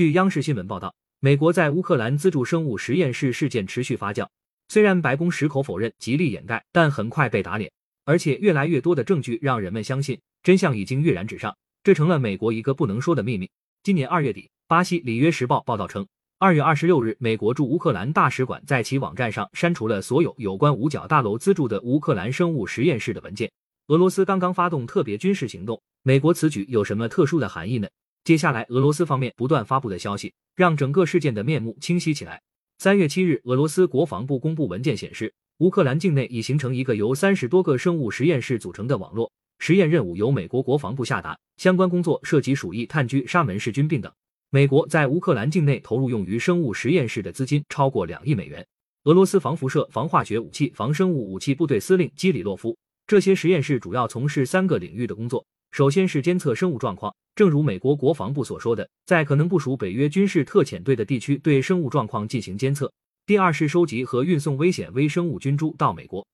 据央视新闻报道，美国在乌克兰资助生物实验室事件持续发酵。虽然白宫矢口否认，极力掩盖，但很快被打脸，而且越来越多的证据让人们相信真相已经跃然纸上，这成了美国一个不能说的秘密。今年二月底，巴西《里约时报》报道称，二月二十六日，美国驻乌克兰大使馆在其网站上删除了所有有关五角大楼资助的乌克兰生物实验室的文件。俄罗斯刚刚发动特别军事行动，美国此举有什么特殊的含义呢？接下来，俄罗斯方面不断发布的消息，让整个事件的面目清晰起来。三月七日，俄罗斯国防部公布文件显示，乌克兰境内已形成一个由三十多个生物实验室组成的网络，实验任务由美国国防部下达，相关工作涉及鼠疫、炭疽、沙门氏菌病等。美国在乌克兰境内投入用于生物实验室的资金超过两亿美元。俄罗斯防辐射、防化学武器、防生物武器部队司令基里洛夫，这些实验室主要从事三个领域的工作。首先是监测生物状况，正如美国国防部所说的，在可能部署北约军事特遣队的地区对生物状况进行监测。第二是收集和运送危险微生物菌株到美国。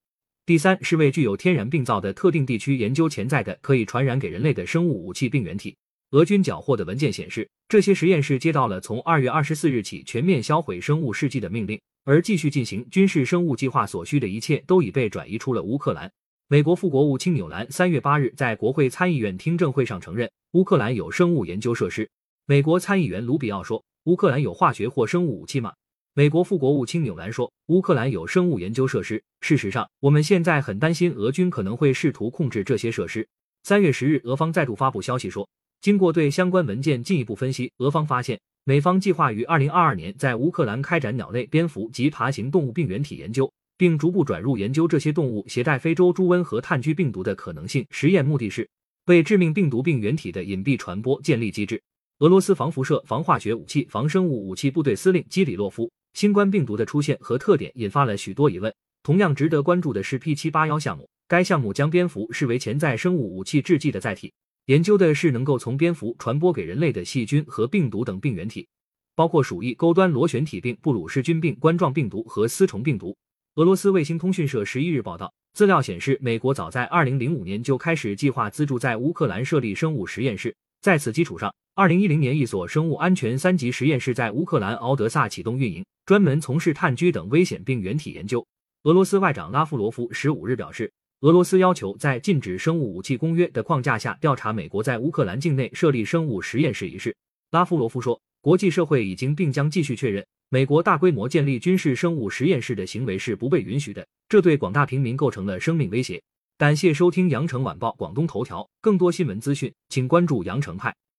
第三是为具有天然病灶的特定地区研究潜在的可以传染给人类的生物武器病原体。俄军缴获的文件显示，这些实验室接到了从二月二十四日起全面销毁生物试剂的命令，而继续进行军事生物计划所需的一切都已被转移出了乌克兰。美国副国务卿纽兰三月八日在国会参议院听证会上承认，乌克兰有生物研究设施。美国参议员卢比奥说：“乌克兰有化学或生物武器吗？”美国副国务卿纽兰说：“乌克兰有生物研究设施。事实上，我们现在很担心俄军可能会试图控制这些设施。”三月十日，俄方再度发布消息说，经过对相关文件进一步分析，俄方发现美方计划于二零二二年在乌克兰开展鸟类、蝙蝠及爬行动物病原体研究。并逐步转入研究这些动物携带非洲猪瘟和炭疽病毒的可能性。实验目的是为致命病毒病原体的隐蔽传播建立机制。俄罗斯防辐射、防化学武器、防生物武器部队司令基里洛夫，新冠病毒的出现和特点引发了许多疑问。同样值得关注的是 P 七八幺项目，该项目将蝙蝠视为潜在生物武器制剂的载体，研究的是能够从蝙蝠传播给人类的细菌和病毒等病原体，包括鼠疫、钩端螺旋体病、布鲁氏菌病、冠状病毒和丝虫病毒。俄罗斯卫星通讯社十一日报道，资料显示，美国早在二零零五年就开始计划资助在乌克兰设立生物实验室。在此基础上，二零一零年一所生物安全三级实验室在乌克兰敖德萨启动运营，专门从事炭疽等危险病原体研究。俄罗斯外长拉夫罗夫十五日表示，俄罗斯要求在禁止生物武器公约的框架下调查美国在乌克兰境内设立生物实验室一事。拉夫罗夫说，国际社会已经并将继续确认。美国大规模建立军事生物实验室的行为是不被允许的，这对广大平民构成了生命威胁。感谢收听羊城晚报广东头条，更多新闻资讯，请关注羊城派。